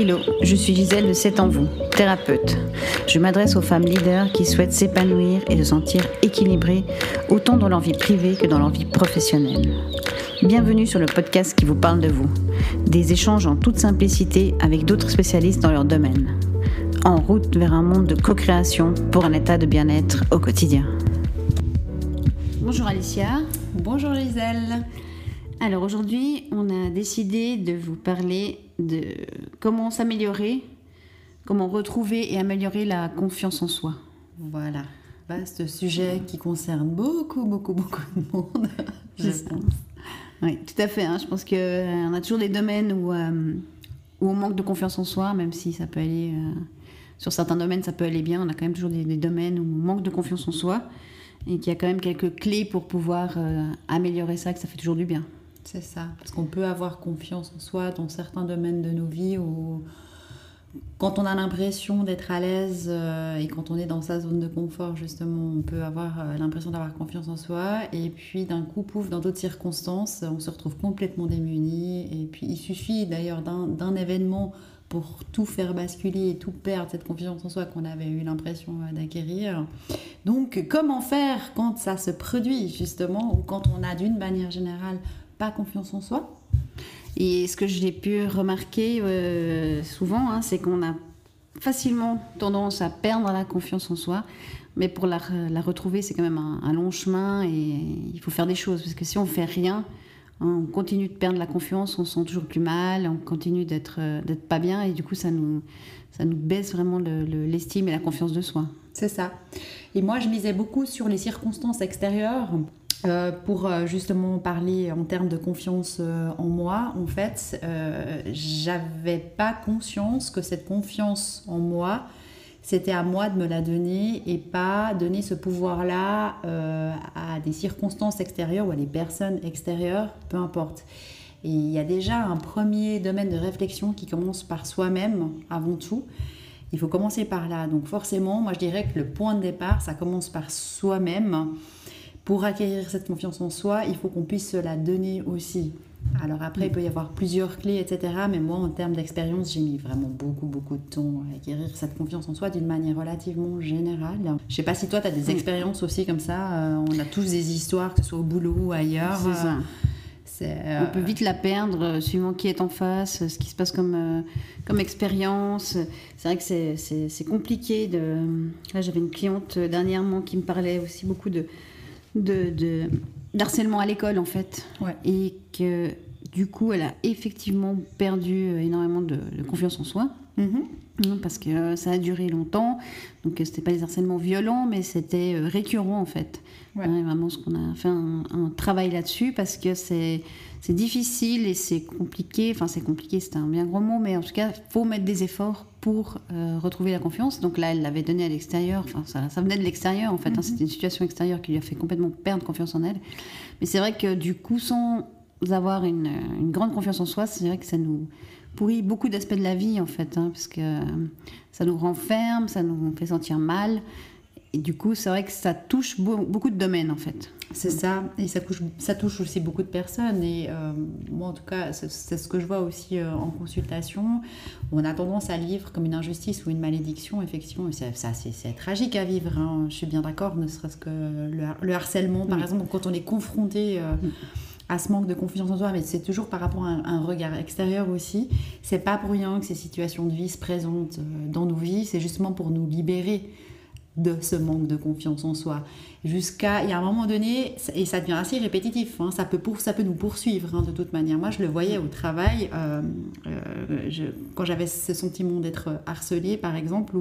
Hello, je suis Gisèle de C'est en vous, thérapeute. Je m'adresse aux femmes leaders qui souhaitent s'épanouir et se sentir équilibrées, autant dans leur vie privée que dans leur vie professionnelle. Bienvenue sur le podcast qui vous parle de vous. Des échanges en toute simplicité avec d'autres spécialistes dans leur domaine. En route vers un monde de co-création pour un état de bien-être au quotidien. Bonjour Alicia. Bonjour Gisèle. Alors aujourd'hui, on a décidé de vous parler de comment s'améliorer, comment retrouver et améliorer la confiance en soi. Voilà, vaste sujet qui concerne beaucoup, beaucoup, beaucoup de monde, je pense. Oui, tout à fait. Hein. Je pense qu'on euh, a toujours des domaines où, euh, où, on manque de confiance en soi, même si ça peut aller... Euh, sur certains domaines, ça peut aller bien. On a quand même toujours des, des domaines où on manque de confiance en soi et qu'il y a quand même quelques clés pour pouvoir améliorer ça, que ça fait toujours du bien. C'est ça, parce qu'on peut avoir confiance en soi dans certains domaines de nos vies où quand on a l'impression d'être à l'aise euh, et quand on est dans sa zone de confort, justement, on peut avoir euh, l'impression d'avoir confiance en soi. Et puis d'un coup, pouf, dans d'autres circonstances, on se retrouve complètement démuni. Et puis il suffit d'ailleurs d'un événement pour tout faire basculer et tout perdre cette confiance en soi qu'on avait eu l'impression euh, d'acquérir. Donc comment faire quand ça se produit justement ou quand on a d'une manière générale pas confiance en soi. Et ce que j'ai pu remarquer euh, souvent, hein, c'est qu'on a facilement tendance à perdre la confiance en soi. Mais pour la, retrouver, c'est quand même un, long chemin et il faut faire des choses. Parce que si on fait rien, hein, on continue de perdre la confiance, on se sent toujours plus mal, on continue d'être euh, d'être pas bien et du coup, ça nous, ça nous baisse vraiment l'estime et la confiance de soi. C'est ça. Et moi, je misais beaucoup sur les circonstances extérieures euh, pour euh, justement parler en termes de confiance euh, en moi, en fait, j'avais pas conscience que cette confiance en moi, c'était à moi de me la donner et pas donner ce pouvoir-là à des circonstances extérieures ou à des personnes extérieures, peu importe. Et il y a déjà un premier domaine de réflexion qui commence par soi-même avant tout. Il faut commencer par là. Donc forcément, moi je dirais que le point de départ, ça commence par soi-même pour acquérir cette confiance en soi, il faut qu'on puisse se la donner aussi. Alors après, il peut y avoir plusieurs clés, etc. Mais moi, en termes d'expérience, j'ai mis vraiment beaucoup, beaucoup de temps à acquérir cette confiance en soi d'une manière relativement générale. Je sais pas si toi, tu as des expériences aussi comme ça. Euh, on a tous des histoires, que ce soit au boulot ou ailleurs. C'est euh, On peut vite la perdre euh, suivant qui est en face, ce qui se passe comme, comme expérience. C'est vrai que c'est compliqué. De... Là, j'avais une cliente dernièrement qui me parlait aussi beaucoup de de, d'harcèlement à l'école en fait. Et que du coup, elle a effectivement perdu euh, énormément de, confiance en soi. Mm-hmm. Hein, parce que euh, ça a duré longtemps. Donc, euh, c'était pas des harcèlements violents, mais c'était récurrent en fait. Hein, vraiment, ce qu'on a fait un, travail là-dessus parce que c'est, c'est difficile et c'est compliqué. Enfin, c'est compliqué, c'est un bien gros mot, mais en tout cas, faut mettre des efforts pour euh, retrouver la confiance. Donc là, elle l'avait donné à l'extérieur. Enfin, ça, ça, venait de l'extérieur en fait. Hein. Mhm. C'était une situation extérieure qui lui a fait complètement perdre confiance en elle. Mais c'est vrai que du coup, sans avoir une, une grande confiance en soi, c'est vrai que ça nous pourrit beaucoup d'aspects de la vie en fait, hein, parce que ça nous renferme, ça nous fait sentir mal. Et du coup, c'est vrai que ça touche beaucoup de domaines en fait. C'est ça, et ça touche, ça touche aussi beaucoup de personnes. Et euh, moi, en tout cas, c'est ce que je vois aussi euh, en consultation. On a tendance à vivre comme une injustice ou une malédiction, effectivement. C'est tragique à vivre, hein. je suis bien d'accord, ne serait-ce que le, harcèlement, par exemple, quand on est confronté. Euh, à ce manque de confiance en soi, mais c'est toujours par rapport à un, regard extérieur aussi. C'est pas pour rien que ces situations de vie se présentent dans nos vies, c'est justement pour nous libérer de ce manque de confiance en soi. Jusqu'à, y a un moment donné, et ça devient assez répétitif, hein, ça, peut nous poursuivre hein, de toute manière. Moi, je le voyais au travail, euh, euh, quand j'avais ce sentiment d'être harcelée, par exemple,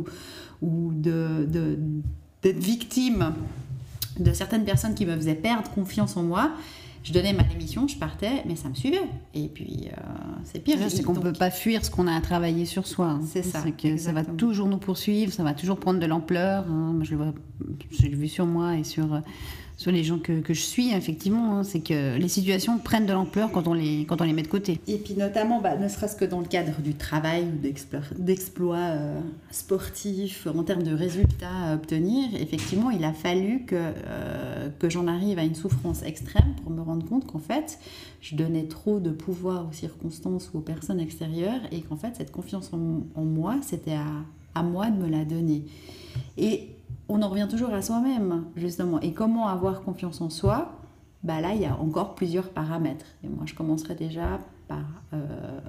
ou, d'être victime de certaines personnes qui me faisaient perdre confiance en moi, je donnais ma démission, je partais, mais ça me suivait. Et puis, euh, c'est pire. C'est qu'on ne peut pas fuir ce qu'on a à travailler sur soi. Hein. C'est ça. que ça va toujours nous poursuivre, ça va toujours prendre de l'ampleur. Hein. Je l'ai vu sur moi et sur, sur les gens que, que je suis, effectivement, hein, c'est que les situations prennent de l'ampleur quand, on les, quand on les met de côté. Et puis notamment, bah, ne serait-ce que dans le cadre du travail ou d'exploits euh, sportifs, en termes de résultats à obtenir, effectivement, il a fallu que, euh, que j'en arrive à une souffrance extrême pour me rendre compte qu'en fait, je donnais trop de pouvoir aux circonstances ou aux personnes extérieures et qu'en fait, cette confiance en, en moi, c'était à, à moi de me la donner. Et on en revient toujours à soi-même, justement. Et comment avoir confiance en soi? Bah Là, il y a encore plusieurs paramètres. Et moi, je commencerai déjà par euh,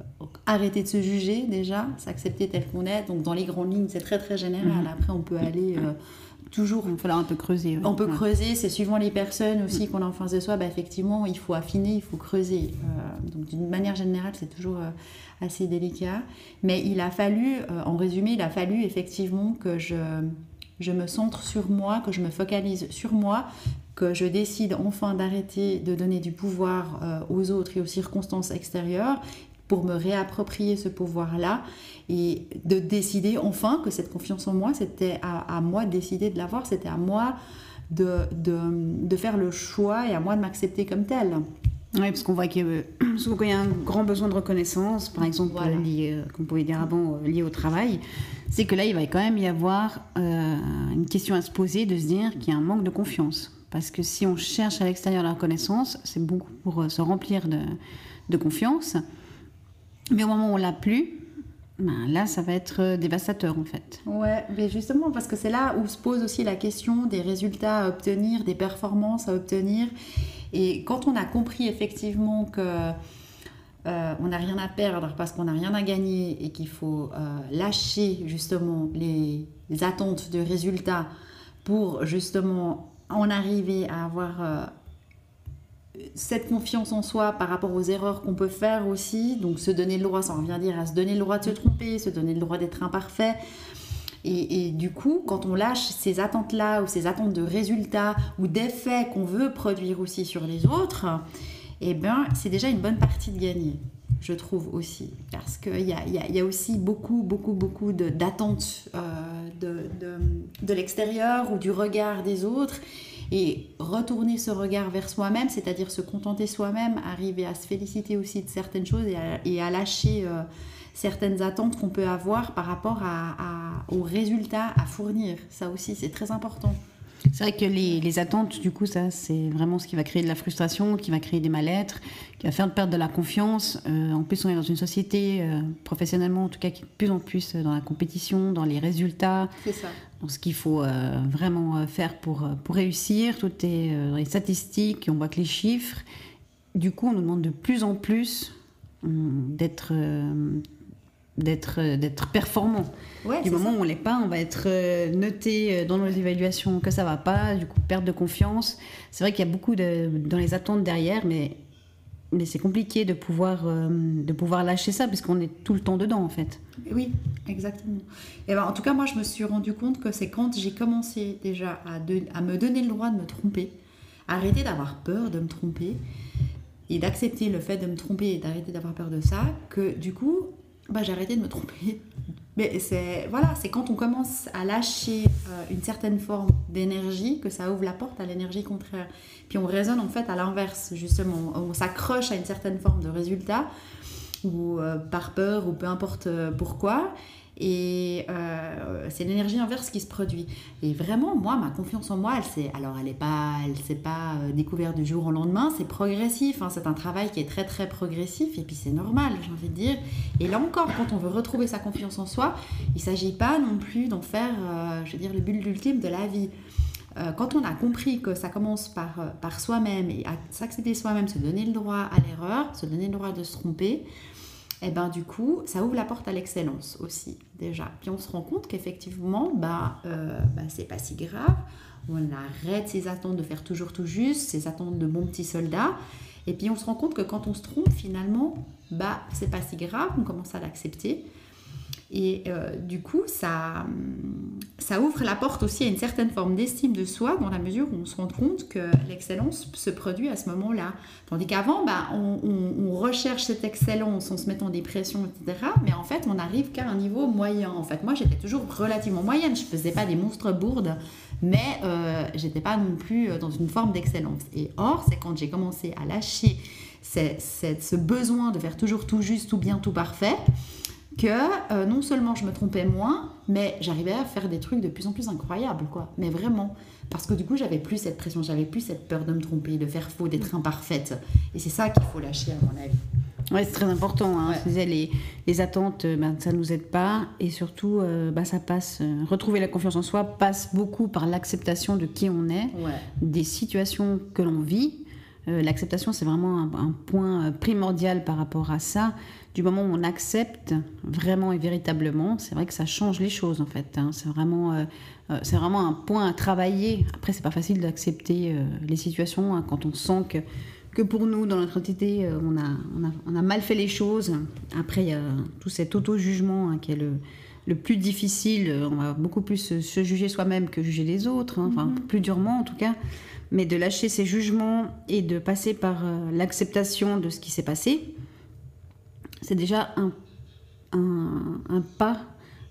arrêter de se juger, déjà, s'accepter tel qu'on est. Donc, dans les grandes lignes, c'est très, très général. Mhm. Après, on peut aller... Euh, toujours. Il faut un peu creuser. On peut creuser, c'est suivant les personnes aussi qu'on a en face de soi. Bah, effectivement, il faut affiner, il faut creuser. Euh, donc, d'une manière générale, c'est toujours assez délicat. Mais il a fallu, en résumé, il a fallu effectivement que je je me centre sur moi, que je me focalise sur moi, que je décide enfin d'arrêter de donner du pouvoir euh, aux autres et aux circonstances extérieures pour me réapproprier ce pouvoir-là et de décider enfin que cette confiance en moi, c'était à, moi de décider de l'avoir, c'était à moi de, de, faire le choix et à moi de m'accepter comme telle. Oui, parce qu'on voit qu'il y, a un grand besoin de reconnaissance, par exemple, lié, euh, comme on pouvait dire avant, euh, lié au travail c'est que là, il va quand même y avoir euh, une question à se poser de se dire qu'il y a un manque de confiance. Parce que si on cherche à l'extérieur la reconnaissance, c'est beaucoup pour euh, se remplir de, confiance. Mais au moment où on l'a plus, ben là, ça va être euh, dévastateur en fait. Ouais, mais justement, parce que c'est là où se pose aussi la question des résultats à obtenir, des performances à obtenir. Et quand on a compris effectivement que euh, on n'a rien à perdre parce qu'on n'a rien à gagner et qu'il faut euh, lâcher justement les, attentes de résultats pour justement en arriver à avoir euh, cette confiance en soi par rapport aux erreurs qu'on peut faire aussi, donc se donner le droit, ça revient dire à se donner le droit de se tromper, se donner le droit d'être imparfait. Et, et, du coup, quand on lâche ces attentes-là ou ces attentes de résultats ou d'effets qu'on veut produire aussi sur les autres, eh ben, c'est déjà une bonne partie de gagner, je trouve aussi. Parce qu'il y a, y a, aussi beaucoup, beaucoup, beaucoup d'attentes euh, de, de, de l'extérieur ou du regard des autres. Et retourner ce regard vers soi-même, c'est-à-dire se contenter soi-même, arriver à se féliciter aussi de certaines choses et à, lâcher euh, certaines attentes qu'on peut avoir par rapport à, aux résultats à fournir. Ça aussi, c'est très important. C'est vrai que les, attentes, du coup, ça, c'est vraiment ce qui va créer de la frustration, qui va créer des mal-être, qui va faire perdre de la confiance. Euh, en plus, on est dans une société, euh, professionnellement en tout cas, qui est de plus en plus dans la compétition, dans les résultats, ça. dans ce qu'il faut euh, vraiment faire pour, pour réussir. Tout est dans les statistiques, on voit que les chiffres. Du coup, on nous demande de plus en plus d'être d'être euh, d'être performant. du moment où on l'est pas, on va être euh, noté euh, dans nos évaluations que ça va pas, du coup perte de confiance. C'est vrai qu'il y a beaucoup de, dans les attentes derrière, mais mais c'est compliqué de pouvoir de pouvoir lâcher ça parce qu'on est tout le temps dedans en fait. Oui, exactement. Et ben, en tout cas, moi, je me suis rendu compte que c'est quand j'ai commencé déjà à, à me donner le droit de me tromper, arrêter d'avoir peur de me tromper et d'accepter le fait de me tromper et d'arrêter d'avoir peur de ça, que du coup, bah, j'ai arrêté de me tromper. Mais c'est voilà, c'est quand on commence à lâcher euh, une certaine forme d'énergie que ça ouvre la porte à l'énergie contraire. Puis on raisonne en fait à l'inverse, justement. On s'accroche à une certaine forme de résultat, ou euh, par peur, ou peu importe euh, pourquoi. Et euh, c'est l'énergie inverse qui se produit. Et vraiment, moi, ma confiance en moi, elle s'est, alors elle n'est pas, elle s'est pas euh, découverte du jour au lendemain, c'est progressif. Hein. c'est un travail qui est très très progressif. Et puis c'est normal, j'ai envie de dire. Et là encore, quand on veut retrouver sa confiance en soi, il ne s'agit pas non plus d'en faire, euh, je veux dire, le but ultime de la vie quand on a compris que ça commence par, par soi-même et à s'accepter soi-même, se donner le droit à l'erreur, se donner le droit de se tromper, et eh ben du coup, ça ouvre la porte à l'excellence aussi, déjà. Puis on se rend compte qu'effectivement, bah, euh, bah, c'est pas si grave. On arrête ses attentes de faire toujours tout juste, ses attentes de bons petits soldats. Et puis on se rend compte que quand on se trompe, finalement, bah, c'est pas si grave, on commence à l'accepter. Et euh, du coup, ça, ça ouvre la porte aussi à une certaine forme d'estime de soi dans la mesure où on se rend compte que l'excellence se produit à ce moment-là. Tandis qu'avant, bah, on, recherche cette excellence en se mettant des pressions, etc. Mais en fait, on n'arrive qu'à un niveau moyen. En fait, moi, j'étais toujours relativement moyenne. Je ne faisais pas des monstres bourdes mais euh, j'étais pas non plus dans une forme d'excellence. Et or, c'est quand j'ai commencé à lâcher ce besoin de faire toujours tout juste, tout bien, tout parfait, que euh, non seulement je me trompais moins, mais j'arrivais à faire des trucs de plus en plus incroyables, quoi. Mais vraiment. Parce que du coup, j'avais plus cette pression, j'avais plus cette peur de me tromper, de faire faux, d'être imparfaite. Et c'est ça qu'il faut lâcher, à mon avis. Oui, c'est très important. Hein. Les, les, attentes, euh, ben, ça ne nous aide pas. Et surtout, euh, ben, ça passe. retrouver la confiance en soi passe beaucoup par l'acceptation de qui on est, des situations que l'on vit. L'acceptation, c'est vraiment un, point primordial par rapport à ça du moment où on accepte vraiment et véritablement, c'est vrai que ça change les choses en fait. Hein. C'est vraiment, euh, euh, vraiment un point à travailler. Après, c'est pas facile d'accepter euh, les situations hein, quand on sent que, que pour nous, dans notre entité, on a, on, a, mal fait les choses. Après, il y a tout cet auto-jugement hein, qui est le, le, plus difficile. On va beaucoup plus se juger soi-même que juger les autres, enfin, mm-hmm. plus durement en tout cas. Mais de lâcher ces jugements et de passer par l'acceptation de ce qui s'est passé c'est déjà un, un, pas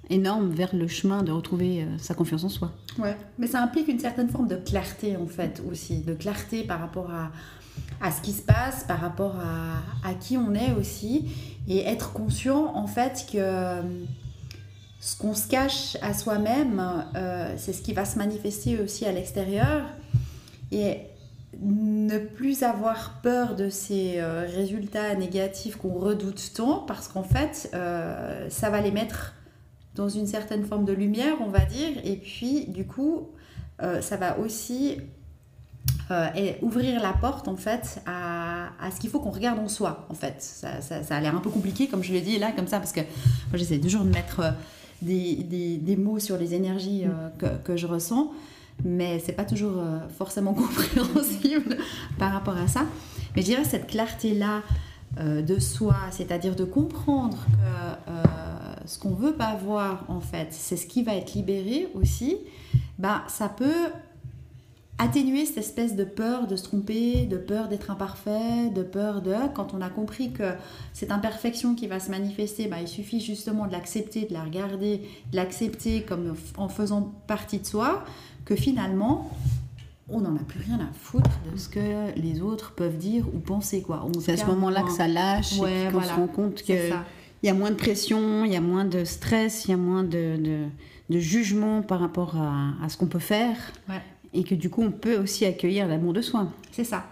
énorme vers le chemin de retrouver euh, sa confiance en soi. Ouais, mais ça implique une certaine forme de clarté en fait aussi, de clarté par rapport à, à ce qui se passe, par rapport à, à, qui on est aussi, et être conscient en fait que euh, ce qu'on se cache à soi-même, euh, c'est ce qui va se manifester aussi à l'extérieur. Et ne plus avoir peur de ces euh, résultats négatifs qu'on redoute tant, parce qu'en fait, euh, ça va les mettre dans une certaine forme de lumière, on va dire, et puis du coup, ça va aussi ouvrir la porte, en fait, à, ce qu'il faut qu'on regarde en soi, en fait. Ça, a l'air un peu compliqué, comme je l'ai dit là, comme ça, parce que moi, j'essaie toujours de mettre des, mots sur les énergies que, je ressens mais c'est pas toujours euh, forcément compréhensible par rapport à ça. Mais je dirais cette clarté-là euh, de soi, c'est-à-dire de comprendre que euh, ce qu'on veut pas voir, en fait, c'est ce qui va être libéré aussi, bah, ça peut atténuer cette espèce de peur de se tromper, de peur d'être imparfait, de peur de... Quand on a compris que cette imperfection qui va se manifester, bah, il suffit justement de l'accepter, de la regarder, de l'accepter comme en faisant partie de soi, que finalement, on n'en a plus rien à foutre de ce que les autres peuvent dire ou penser. quoi. C'est à ce moment-là que ça lâche, ouais, qu'on se rend compte qu'il y a moins de pression, il y a moins de stress, il y a moins de, de, jugement par rapport à, ce qu'on peut faire. Et que du coup, on peut aussi accueillir l'amour de soi. C'est ça.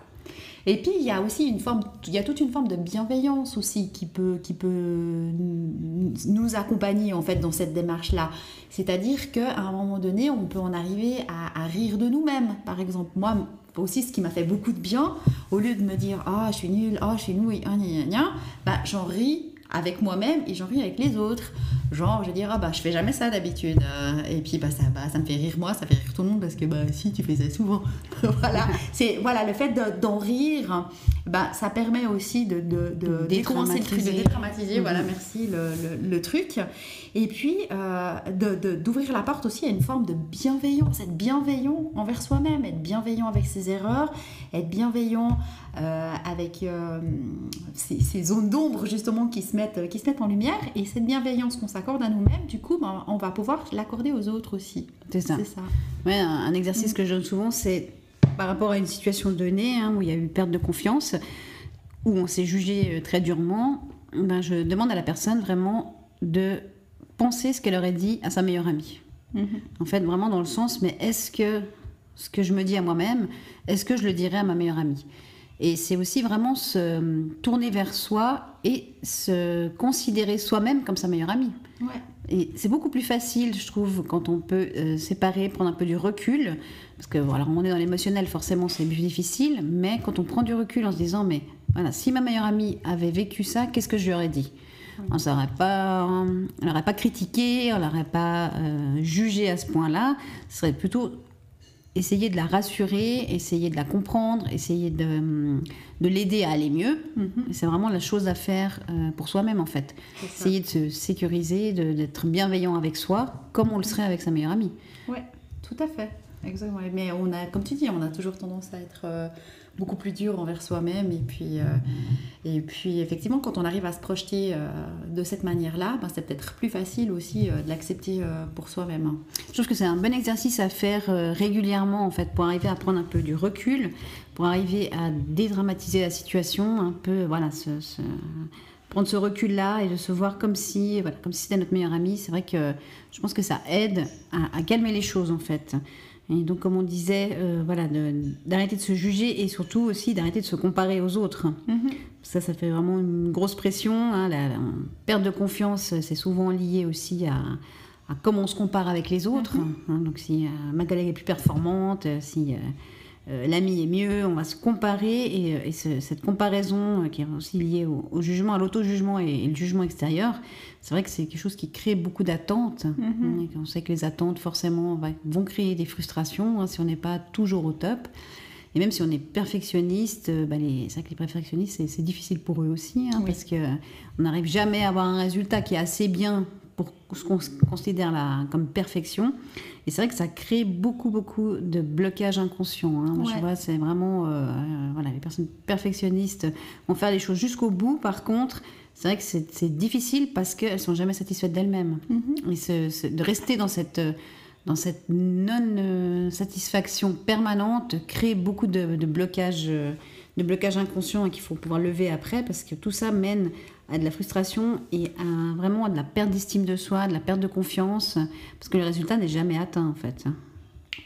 Et puis il y a aussi une forme, il y a toute une forme de bienveillance aussi qui peut, qui peut nous accompagner en fait dans cette démarche-là. C'est-à-dire qu'à un moment donné, on peut en arriver à, rire de nous-mêmes. Par exemple, moi aussi, ce qui m'a fait beaucoup de bien, au lieu de me dire ah je suis nulle, ah je suis nouille, ah gna gna bah j'en ris avec moi-même et j'en ris avec les autres. Genre, je vais dire, ah bah, je fais jamais ça d'habitude. Euh, et puis, bah ça, bah, ça me fait rire moi, ça fait rire tout le monde parce que, bah, si, tu fais ça souvent. voilà. C'est, voilà, le fait d'en rire, bah, ça permet aussi de, de, de, détraumatiser. de détraumatiser, voilà, mhm. merci, le, le, truc. Et puis, euh, d'ouvrir la porte aussi à une forme de bienveillance, être bienveillant envers soi-même, être bienveillant avec ses erreurs, être bienveillant euh, avec euh, ces, ces, zones d'ombre justement qui se, mettent, qui se mettent en lumière. Et cette bienveillance qu'on s'accorde à nous-mêmes, du coup, ben, on va pouvoir l'accorder aux autres aussi. C'est ça. ça. Ouais, un, exercice mm. que je donne souvent, c'est par rapport à une situation donnée hein, où il y a eu perte de confiance, où on s'est jugé euh, très durement, ben, je demande à la personne vraiment de penser ce qu'elle aurait dit à sa meilleure amie. Mm-hmm. En fait, vraiment dans le sens, mais est-ce que ce que je me dis à moi-même, est-ce que je le dirais à ma meilleure amie? Et c'est aussi vraiment se tourner vers soi et se considérer soi-même comme sa meilleure amie. Et c'est beaucoup plus facile, je trouve, quand on peut euh, séparer, prendre un peu du recul. Parce que voilà, on est dans l'émotionnel, forcément, c'est plus difficile. Mais quand on prend du recul en se disant, mais voilà, si ma meilleure amie avait vécu ça, qu'est-ce que je lui aurais dit? On n'aurait pas, on pas critiqué, on l'aurait pas euh, jugé à ce point-là. Ce serait plutôt essayer de la rassurer, essayer de la comprendre, essayer de, de l'aider à aller mieux. Mhm. C'est vraiment la chose à faire euh, pour soi-même en fait. Essayer de se sécuriser, d'être bienveillant avec soi, comme on le serait avec sa meilleure amie. Oui, tout à fait. Exactement. Mais on a, comme tu dis, on a toujours tendance à être... Euh, beaucoup plus dur envers soi-même. Et puis, et puis, effectivement, quand on arrive à se projeter de cette manière-là, ben, c'est peut-être plus facile aussi de l'accepter pour soi-même. Je trouve que c'est un bon exercice à faire régulièrement, en fait, pour arriver à prendre un peu du recul, pour arriver à dédramatiser la situation, un peu, voilà, ce prendre ce recul-là et de se voir comme si, voilà, comme si c'était notre meilleur ami, c'est vrai que je pense que ça aide à, calmer les choses en fait. Et donc, comme on disait, euh, voilà, d'arrêter de, se juger et surtout aussi d'arrêter de se comparer aux autres. Mm-hmm. Ça, ça fait vraiment une grosse pression. Hein, la, perte de confiance, c'est souvent lié aussi à, comment on se compare avec les autres. Mm-hmm. Hein, donc, si euh, ma collègue est plus performante, si euh, l'ami est mieux, on va se comparer et, euh, cette comparaison euh, qui est aussi liée au, jugement, à l'auto-jugement et, le jugement extérieur, c'est vrai que c'est quelque chose qui crée beaucoup d'attentes. Mhm. On sait que les attentes forcément vont créer des frustrations hein, si on n'est pas toujours au top. Et même si on est perfectionniste, bah c'est vrai que les perfectionnistes, c'est difficile pour eux aussi, hein, parce qu'on n'arrive jamais à avoir un résultat qui est assez bien pour ce qu'on considère là comme perfection. Et c'est vrai que ça crée beaucoup, beaucoup de blocages inconscients. Hein. Je vois, c'est vraiment. Euh, euh, voilà, les personnes perfectionnistes vont faire les choses jusqu'au bout. Par contre, c'est vrai que c'est difficile parce qu'elles sont jamais satisfaites d'elles-mêmes. Mm-hmm. Et de rester dans cette dans cette non-satisfaction permanente crée beaucoup de, de blocages de blocages inconscients qu'il faut pouvoir lever après parce que tout ça mène à de la frustration et à vraiment à de la perte d'estime de soi, de la perte de confiance, parce que le résultat n'est jamais atteint en fait.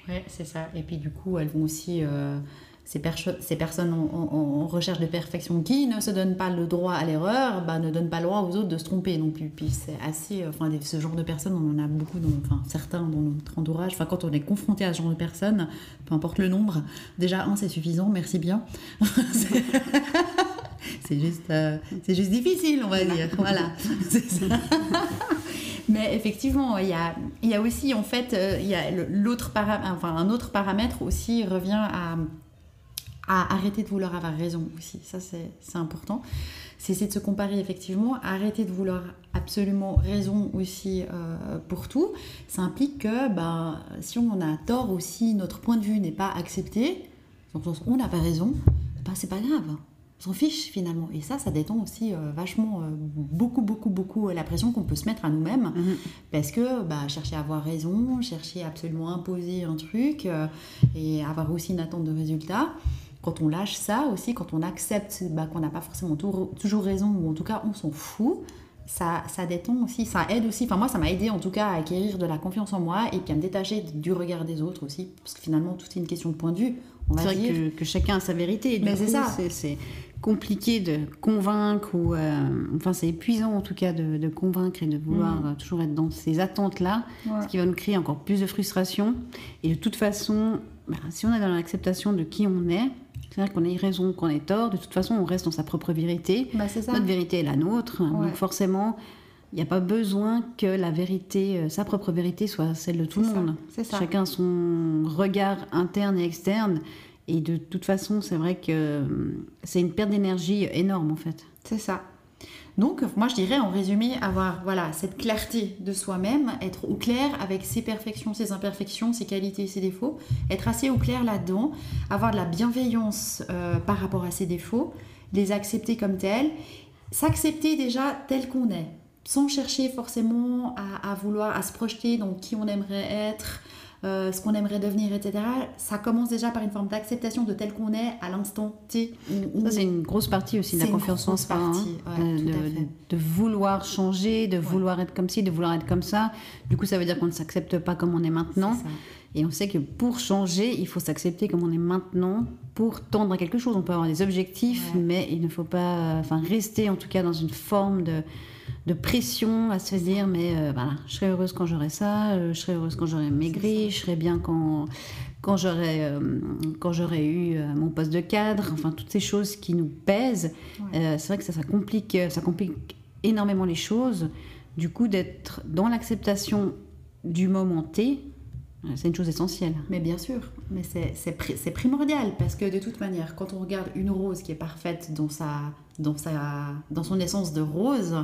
Oui, c'est ça. Et puis du coup, elles vont aussi, euh, ces, personnes en, recherche de perfection qui ne se donnent pas le droit à l'erreur, bah, ne donnent pas le droit aux autres de se tromper non plus. Puis c'est assez, euh, enfin, ce genre de personnes, on en a beaucoup, dans, certains dans notre entourage. Enfin, quand on est confronté à ce genre de personnes, peu importe le nombre, déjà un, c'est suffisant, merci bien. c'est juste, euh, c'est juste difficile, on va dire. Voilà. Mais effectivement, il y a, il y a aussi, en fait, euh, il y a l'autre enfin, un autre paramètre aussi revient à, à arrêter de vouloir avoir raison aussi. Ça, c'est important. C'est de se comparer effectivement, arrêter de vouloir absolument raison aussi euh, pour tout. Ça implique que ben, si on a tort aussi, notre point de vue n'est pas accepté, donc on n'a pas raison, ben, c'est pas grave s'en fiche finalement. Et ça, ça détend aussi euh, vachement, euh, beaucoup, beaucoup, beaucoup la pression qu'on peut se mettre à nous-mêmes. Mhm. Parce que bah, chercher à avoir raison, chercher à absolument imposer un truc euh, et avoir aussi une attente de résultat. Quand on lâche ça aussi, quand on accepte bah, qu'on n'a pas forcément toujours raison, ou en tout cas on s'en fout, ça, ça détend aussi, ça aide aussi. Enfin, moi, ça m'a aidé en tout cas à acquérir de la confiance en moi et puis à me détacher du regard des autres aussi. Parce que finalement, tout est une question de point de vue. C'est vrai que, que, chacun a sa vérité. Mais c'est ça. C'est compliqué de convaincre ou euh, enfin c'est épuisant en tout cas de, convaincre et de vouloir mm. euh, toujours être dans ces attentes là ce qui va nous créer encore plus de frustration et de toute façon bah, si on est dans l'acceptation de qui on est c'est vrai qu'on ait raison qu'on ait tort de toute façon on reste dans sa propre vérité bah, notre vérité est la nôtre donc forcément il n'y a pas besoin que la vérité, euh, sa propre vérité, soit celle de tout le monde. Ça. Chacun son regard interne et externe. Et de toute façon, c'est vrai que hum, c'est une perte d'énergie énorme en fait. C'est ça. Donc, moi, je dirais en résumé, avoir voilà cette clarté de soi-même, être au clair avec ses perfections, ses imperfections, ses qualités, ses défauts, être assez au clair là-dedans, avoir de la bienveillance euh, par rapport à ses défauts, les accepter comme tels, s'accepter déjà tel qu'on est, sans chercher forcément à, à, vouloir, à se projeter dans qui on aimerait être, euh, ce qu'on aimerait devenir, etc. Ça commence déjà par une forme d'acceptation de tel qu'on est à l'instant T. Ça, c'est une grosse partie aussi de la confiance en soi. Hein. de, vouloir changer, de vouloir être comme ci, de vouloir être comme ça. Du coup, ça veut dire qu'on ne s'accepte pas comme on est maintenant. et on sait que pour changer, il faut s'accepter comme on est maintenant pour tendre à quelque chose. On peut avoir des objectifs, mais il ne faut pas enfin, rester en tout cas dans une forme de de pression à se dire mais euh, voilà, je serai heureuse quand j'aurai ça, euh, je serai heureuse quand j'aurai maigri, je serai bien quand, quand j'aurai euh, quand j'aurai eu mon poste de cadre, enfin toutes ces choses qui nous pèsent. c'est vrai que ça, ça, complique, ça complique énormément les choses. Du coup, d'être dans l'acceptation du moment T, c'est une chose essentielle. Mais bien sûr, mais c'est primordial parce que de toute manière, quand on regarde une rose qui est parfaite dans sa dans, sa, dans son essence de rose,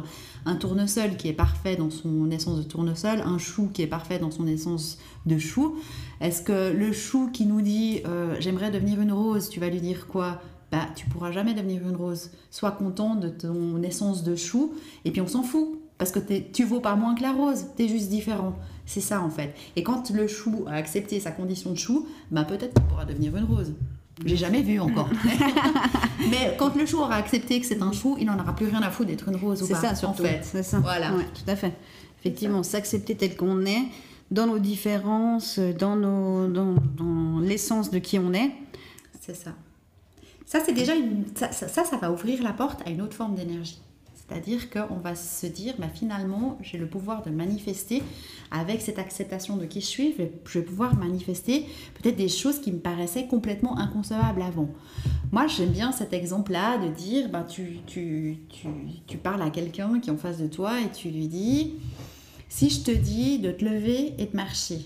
un tournesol qui est parfait dans son essence de tournesol, un chou qui est parfait dans son essence de chou. Est-ce que le chou qui nous dit euh, j'aimerais devenir une rose, tu vas lui dire quoi? Bah, tu pourras jamais devenir une rose. Sois content de ton essence de chou, et puis on s'en fout, parce que tu vaux pas moins que la rose, tu es juste différent. C'est ça en fait. Et quand le chou a accepté sa condition de chou, bah, peut-être qu'il pourra devenir une rose. J'ai jamais vu encore. Mais quand le chou aura accepté que c'est un chou, il n'en aura plus rien à foutre d'être une rose ou pas. C'est ça, surtout. En fait. C'est ça. Voilà. tout à fait. Effectivement, s'accepter tel qu'on est, dans nos différences, dans, nos, dans, dans l'essence de qui on est. C'est ça. Ça, c'est déjà une, ça, ça, ça, va ouvrir la porte à une autre forme d'énergie. C'est-à-dire qu'on va se dire, bah, finalement, j'ai le pouvoir de manifester avec cette acceptation de qui je suis, je vais, pouvoir manifester peut-être des choses qui me paraissaient complètement inconcevables avant. Moi, j'aime bien cet exemple-là de dire, bah, tu, tu, tu, tu parles à quelqu'un qui est en face de toi et tu lui dis, si je te dis de te lever et de marcher,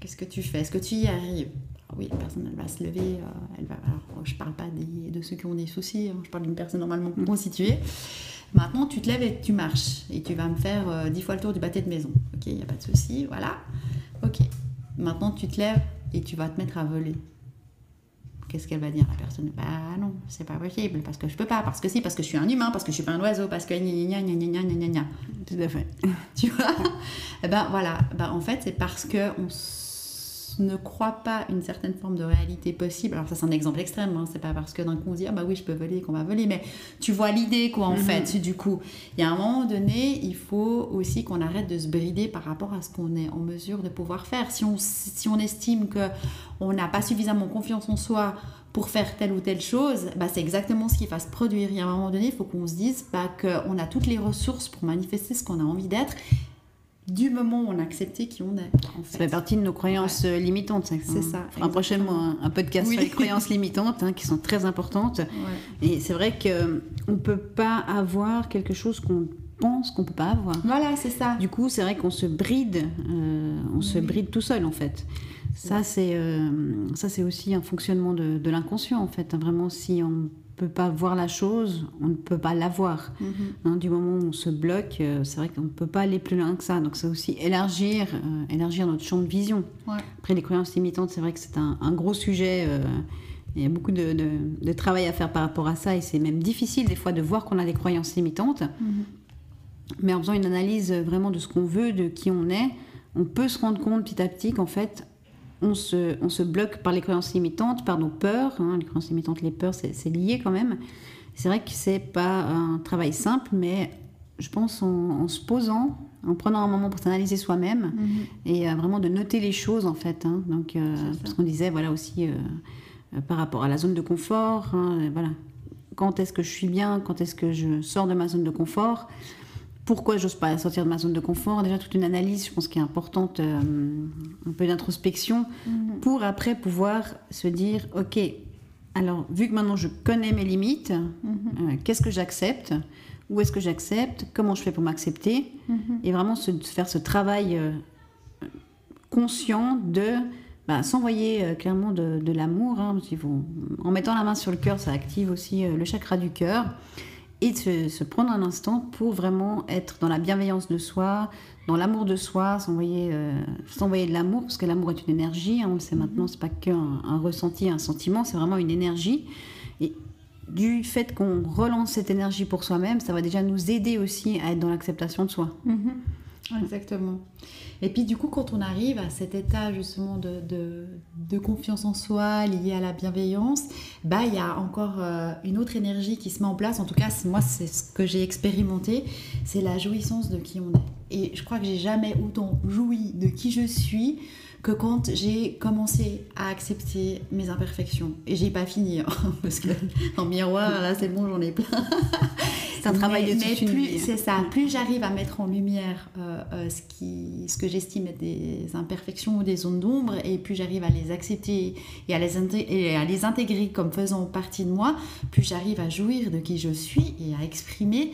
qu'est-ce que tu fais? Est-ce que tu y arrives? Oui, la personne, elle va se lever, euh, elle va... je ne parle pas de ceux qui ont des soucis, hein, je parle d'une personne normalement constituée. Maintenant, tu te lèves et tu marches. Et tu vas me faire euh, dix fois le tour du pâté de maison. Ok, il n'y a pas de souci, voilà. Ok. Maintenant, tu te lèves et tu vas te mettre à voler. Qu'est-ce qu'elle va dire la personne? Bah non, c'est pas possible, parce que je peux pas, parce que si, parce que je suis un humain, parce que je suis pas un oiseau, parce que gna gna gna gna gna gna gna. Tout à fait. tu vois? Eh ben voilà, ben, en fait, c'est parce que on ne croit pas une certaine forme de réalité possible. Alors ça c'est un exemple extrême, hein. c'est pas parce que d'un coup on dit ah bah oui je peux voler qu'on va voler, mais tu vois l'idée quoi en mhm. fait. Du coup, il y a un moment donné, il faut aussi qu'on arrête de se brider par rapport à ce qu'on est en mesure de pouvoir faire. Si on, si on estime que on n'a pas suffisamment confiance en soi pour faire telle ou telle chose, bah, c'est exactement ce qui va se produire. Il y a un moment donné, il faut qu'on se dise bah, qu'on a toutes les ressources pour manifester ce qu'on a envie d'être du moment où on a accepté qui on est. Ça fait partie de nos croyances euh, limitantes. C'est ça. Un prochainement un, podcast sur les croyances limitantes hein, qui sont très importantes. Et c'est vrai qu'on ne peut pas avoir quelque chose qu'on pense qu'on peut pas avoir. Voilà, c'est ça. Du coup, c'est vrai qu'on se bride, euh, on se bride tout seul en fait. Ça, c'est euh, ça, c'est aussi un fonctionnement de, de l'inconscient en fait. Vraiment, si on peut pas voir la chose, on ne peut pas la voir. Mhm. Hein, du moment où on se bloque, euh, c'est vrai qu'on ne peut pas aller plus loin que ça. Donc c'est aussi élargir, euh, élargir notre champ de vision. Après les croyances limitantes, c'est vrai que c'est un, gros sujet. Euh, il y a beaucoup de, travail à faire par rapport à ça et c'est même difficile des fois de voir qu'on a des croyances limitantes. Mhm. Mais en faisant une analyse vraiment de ce qu'on veut, de qui on est, on peut se rendre compte petit à petit qu'en fait, on se, on se, bloque par les croyances limitantes, par nos peurs. Hein, les croyances limitantes, les peurs, c'est lié quand même. C'est vrai que c'est pas un travail simple, mais je pense en, se posant, en prenant un moment pour s'analyser soi-même mhm. et euh, vraiment de noter les choses en fait. Hein. donc, euh, parce qu'on disait voilà aussi euh, par rapport à la zone de confort, hein, voilà. Quand est-ce que je suis bien? Quand est-ce que je sors de ma zone de confort? Pourquoi j'ose pas sortir de ma zone de confort Déjà toute une analyse, je pense, qui est importante, euh, un peu d'introspection, mhm. pour après pouvoir se dire, ok, alors vu que maintenant je connais mes limites, mhm. euh, qu'est-ce que j'accepte? Où est-ce que j'accepte? Comment je fais pour m'accepter? Mhm. Et vraiment se, faire ce travail euh, conscient de bah, s'envoyer clairement de, l'amour. Hein, en mettant la main sur le cœur, ça active aussi le chakra du cœur et de se, prendre un instant pour vraiment être dans la bienveillance de soi, dans l'amour de soi, s'envoyer euh, de l'amour, parce que l'amour est une énergie, hein, on le sait maintenant, c'est pas qu'un un ressenti, un sentiment, c'est vraiment une énergie. Et du fait qu'on relance cette énergie pour soi-même, ça va déjà nous aider aussi à être dans l'acceptation de soi. Mm-hmm. Exactement. Et puis du coup, quand on arrive à cet état justement de, de, confiance en soi lié à la bienveillance, bah il y a encore euh, une autre énergie qui se met en place. En tout cas, moi, c'est ce que j'ai expérimenté, c'est la jouissance de qui on est. Et je crois que j'ai jamais autant joui de qui je suis que quand j'ai commencé à accepter mes imperfections. Et j'ai pas fini, hein, parce que en miroir, là c'est bon, j'en ai plein. c'est un travail de toute plus, C'est ça, plus j'arrive à mettre en lumière euh, euh, ce, qui, ce que j'estime être des imperfections ou des zones d'ombre, et plus j'arrive à les accepter et à les, et à les intégrer comme faisant partie de moi, plus j'arrive à jouir de qui je suis et à exprimer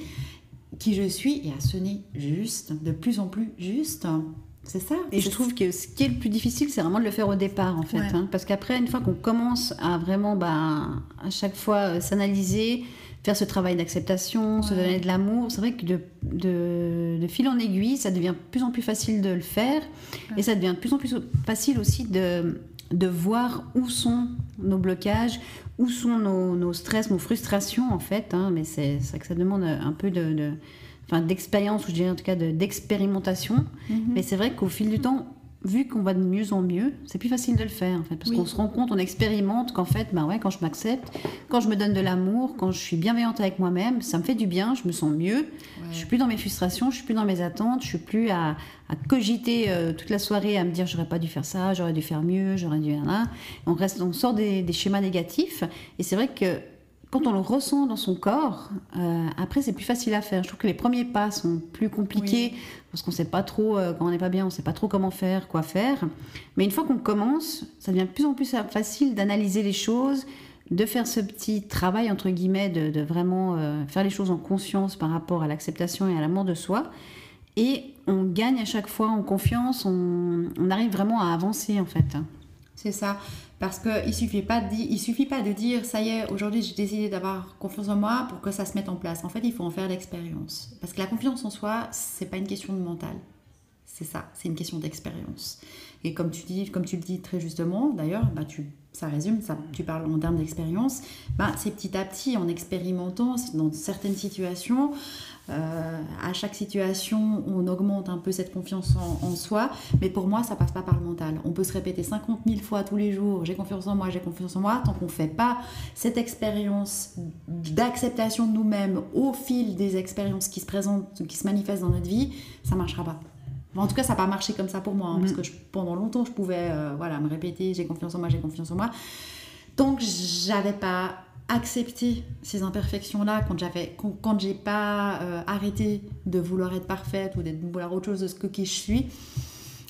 qui je suis et à sonner juste, de plus en plus juste. C'est ça. Et je trouve que ce qui est le plus difficile, c'est vraiment de le faire au départ, en fait. Hein. parce qu'après, une fois qu'on commence à vraiment, bah, à chaque fois, euh, s'analyser, faire ce travail d'acceptation, se donner de l'amour. C'est vrai que de, de, fil en aiguille, ça devient de plus en plus facile de le faire. Et ça devient de plus en plus facile aussi de, de voir où sont nos blocages, où sont nos, nos stress, nos frustrations en fait. Hein. mais c'est vrai que ça demande un peu de, enfin, d'expérience, ou je dirais en tout cas d'expérimentation. Mm-hmm. Mais c'est vrai qu'au fil du temps, vu qu'on va de mieux en mieux, c'est plus facile de le faire en fait, parce qu'on se rend compte, on expérimente qu'en fait, bah ouais, quand je m'accepte, quand je me donne de l'amour, quand je suis bienveillante avec moi-même, ça me fait du bien, je me sens mieux, je suis plus dans mes frustrations, je suis plus dans mes attentes, je suis plus à, cogiter euh, toute la soirée, à me dire j'aurais pas dû faire ça, j'aurais dû faire mieux, j'aurais dû là. On reste, on sort des, des schémas négatifs, et c'est vrai que quand on le ressent dans son corps, euh, après c'est plus facile à faire. Je trouve que les premiers pas sont plus compliqués parce qu'on ne sait pas trop, euh, quand on n'est pas bien, on ne sait pas trop comment faire, quoi faire. Mais une fois qu'on commence, ça devient de plus en plus facile d'analyser les choses, de faire ce petit travail, entre guillemets, de, vraiment euh, faire les choses en conscience par rapport à l'acceptation et à l'amour de soi. Et on gagne à chaque fois en confiance, on, on arrive vraiment à avancer en fait. C'est ça. Parce qu'il ne suffit, pas de, il suffit pas de dire, ça y est, aujourd'hui j'ai décidé d'avoir confiance en moi pour que ça se mette en place. En fait, il faut en faire l'expérience. Parce que la confiance en soi, c'est pas une question de mental. C'est ça, c'est une question d'expérience. Et comme tu, dis, comme tu le dis très justement, d'ailleurs, bah tu, ça résume, ça, tu parles en termes d'expérience, bah, c'est petit à petit, en expérimentant dans certaines situations, euh, à chaque situation, on augmente un peu cette confiance en, soi, mais pour moi, ça passe pas par le mental. On peut se répéter 50 000 fois tous les jours, j'ai confiance en moi, j'ai confiance en moi, tant qu'on fait pas cette expérience d'acceptation de nous-mêmes au fil des expériences qui se présentent, qui se manifestent dans notre vie, ça marchera pas. En tout cas, ça n'a pas marché comme ça pour moi, hein, parce mm. que pendant longtemps, je pouvais euh, voilà, me répéter j'ai confiance en moi, j'ai confiance en moi. Donc, j'avais pas accepter ces imperfections-là quand j'avais quand, j'ai pas euh, arrêté de vouloir être parfaite ou de vouloir autre chose de ce que qui je suis.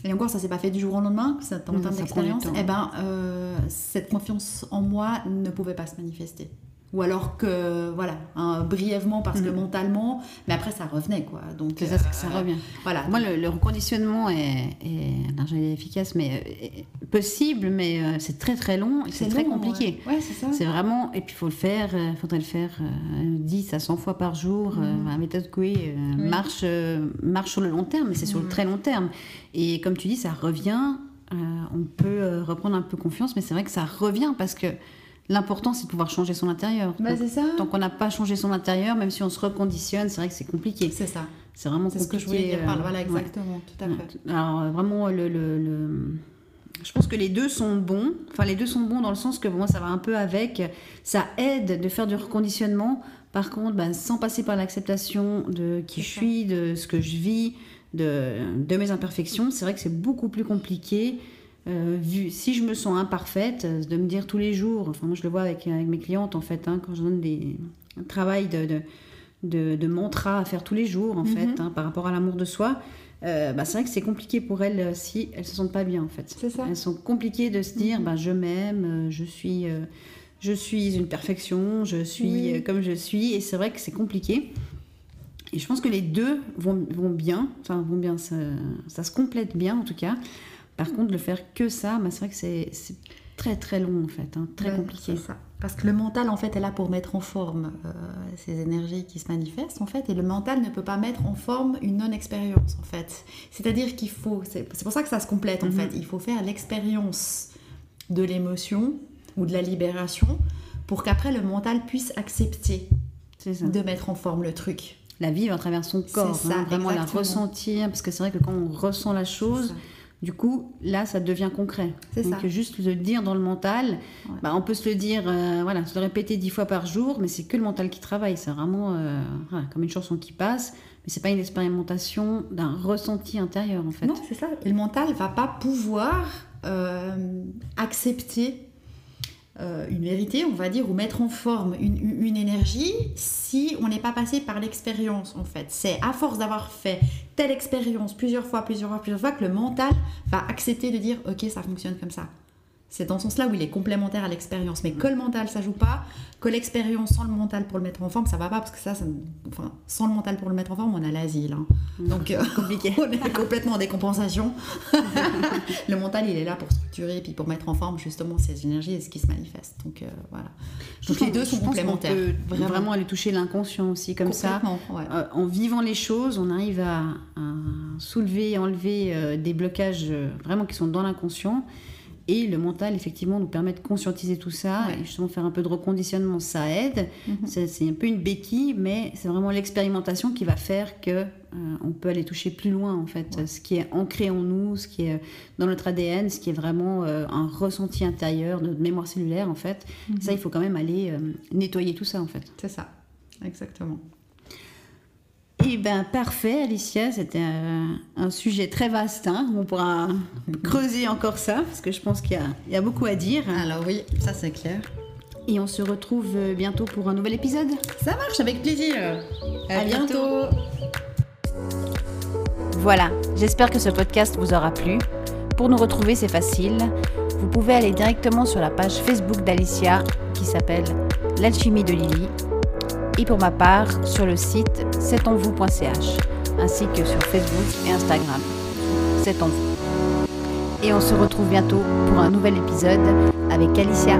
Et encore ça s'est pas fait du jour au lendemain c'est en termes d'expérience et eh ben euh, cette confiance en moi ne pouvait pas se manifester ou alors que voilà hein, brièvement parce que mm. mentalement mais après ça revenait quoi donc c'est ça, ça euh, revient voilà moi le, reconditionnement est, est, efficace mais euh, possible mais euh, c'est très très long c'est très compliqué ouais. c'est ça c'est vraiment et puis il faut le faire il faudrait le faire 10 à 100 fois par jour mm. la méthode Coué marche marche sur le long terme mais c'est sur le mm. très long terme et comme tu dis ça revient on peut reprendre un peu confiance mais c'est vrai que ça revient parce que L'important, c'est de pouvoir changer son intérieur. Bah, c'est ça. Tant qu'on n'a pas changé son intérieur, même si on se reconditionne, c'est vrai que c'est compliqué. C'est ça. C'est vraiment compliqué. C'est ce que je voulais dire. Euh, voilà, exactement. Tout à fait. Alors, euh, vraiment, le, le, je pense que les deux sont bons. Enfin, les deux sont bons dans le sens que moi, ça va un peu avec. Ça aide de faire du reconditionnement. Par contre, ben, sans passer par l'acceptation de qui je suis, de ce que je vis, de, de mes imperfections, c'est vrai que c'est beaucoup plus compliqué euh, vu, si je me sens imparfaite, euh, de me dire tous les jours, enfin moi je le vois avec, avec mes clientes en fait, hein, quand je donne des, un travail de, de, de, mantra à faire tous les jours en fait, mhm. hein, par rapport à l'amour de soi, euh, bah, c'est vrai que c'est compliqué pour elles si elles se sentent pas bien en fait. Ça. Elles sont compliquées de se dire, bah, je m'aime, je suis, je suis une perfection, je suis comme je suis, et c'est vrai que c'est compliqué. Et je pense que les deux vont, vont bien, enfin vont bien, ça, ça se complète bien en tout cas. Par contre, le faire que ça, bah, c'est vrai que c'est très très long en fait, hein, très compliqué. Ça. Parce que le mental en fait est là pour mettre en forme euh, ces énergies qui se manifestent en fait, et le mental ne peut pas mettre en forme une non-expérience en fait. C'est-à-dire qu'il faut, c'est pour ça que ça se complète en mhm. fait, il faut faire l'expérience de l'émotion ou de la libération pour qu'après le mental puisse accepter de mettre en forme le truc. La vivre à travers son corps, ça, hein, vraiment la ressentir, parce que c'est vrai que quand on ressent la chose, du coup, là, ça devient concret. C'est ça. juste le dire dans le mental, bah, on peut se le dire, euh, voilà, se le répéter dix fois par jour, mais c'est que le mental qui travaille. C'est vraiment euh, comme une chanson qui passe, mais c'est pas une expérimentation d'un ressenti intérieur, en fait. Non, c'est ça. Et le mental va pas pouvoir euh, accepter une vérité, on va dire, ou mettre en forme une, énergie si on n'est pas passé par l'expérience, en fait. C'est à force d'avoir fait telle expérience plusieurs fois, plusieurs fois, plusieurs fois, que le mental va accepter de dire, ok, ça fonctionne comme ça. C'est dans ce sens-là où il est complémentaire à l'expérience. Mais que le mental, ça joue pas, que l'expérience sans le mental pour le mettre en forme, ça va pas, parce que ça, enfin, sans le mental pour le mettre en forme, on a l'asile. Hein. Mmh. Donc, euh, compliqué. on est complètement en décompensation. le mental, il est là pour structurer et puis pour mettre en forme justement ces énergies et ce qui se manifeste. Donc, euh, voilà. Donc, les deux sont complémentaires. On peut vraiment aller toucher l'inconscient aussi, comme ça. Euh, en vivant les choses, on arrive à, à soulever, enlever des blocages vraiment qui sont dans l'inconscient. Et le mental, effectivement, nous permet de conscientiser tout ça et justement faire un peu de reconditionnement, ça aide. Mhm. C'est un peu une béquille, mais c'est vraiment l'expérimentation qui va faire que euh, on peut aller toucher plus loin, en fait. Ce qui est ancré en nous, ce qui est dans notre ADN, ce qui est vraiment euh, un ressenti intérieur, de notre mémoire cellulaire, en fait. Mhm. Ça, il faut quand même aller euh, nettoyer tout ça, en fait. C'est ça, exactement. Eh bien, parfait, Alicia. C'était un, sujet très vaste. Hein. On pourra creuser encore ça, parce que je pense qu'il y, a beaucoup à dire. Alors oui, ça c'est clair. Et on se retrouve bientôt pour un nouvel épisode. Ça marche, avec plaisir. À, bientôt. Voilà, j'espère que ce podcast vous aura plu. Pour nous retrouver, c'est facile. Vous pouvez aller directement sur la page Facebook d'Alicia qui s'appelle L'alchimie de Lily et pour ma part sur le site c'estenvous.ch ainsi que sur Facebook et Instagram. C'est en vous. Et on se retrouve bientôt pour un nouvel épisode avec Alicia.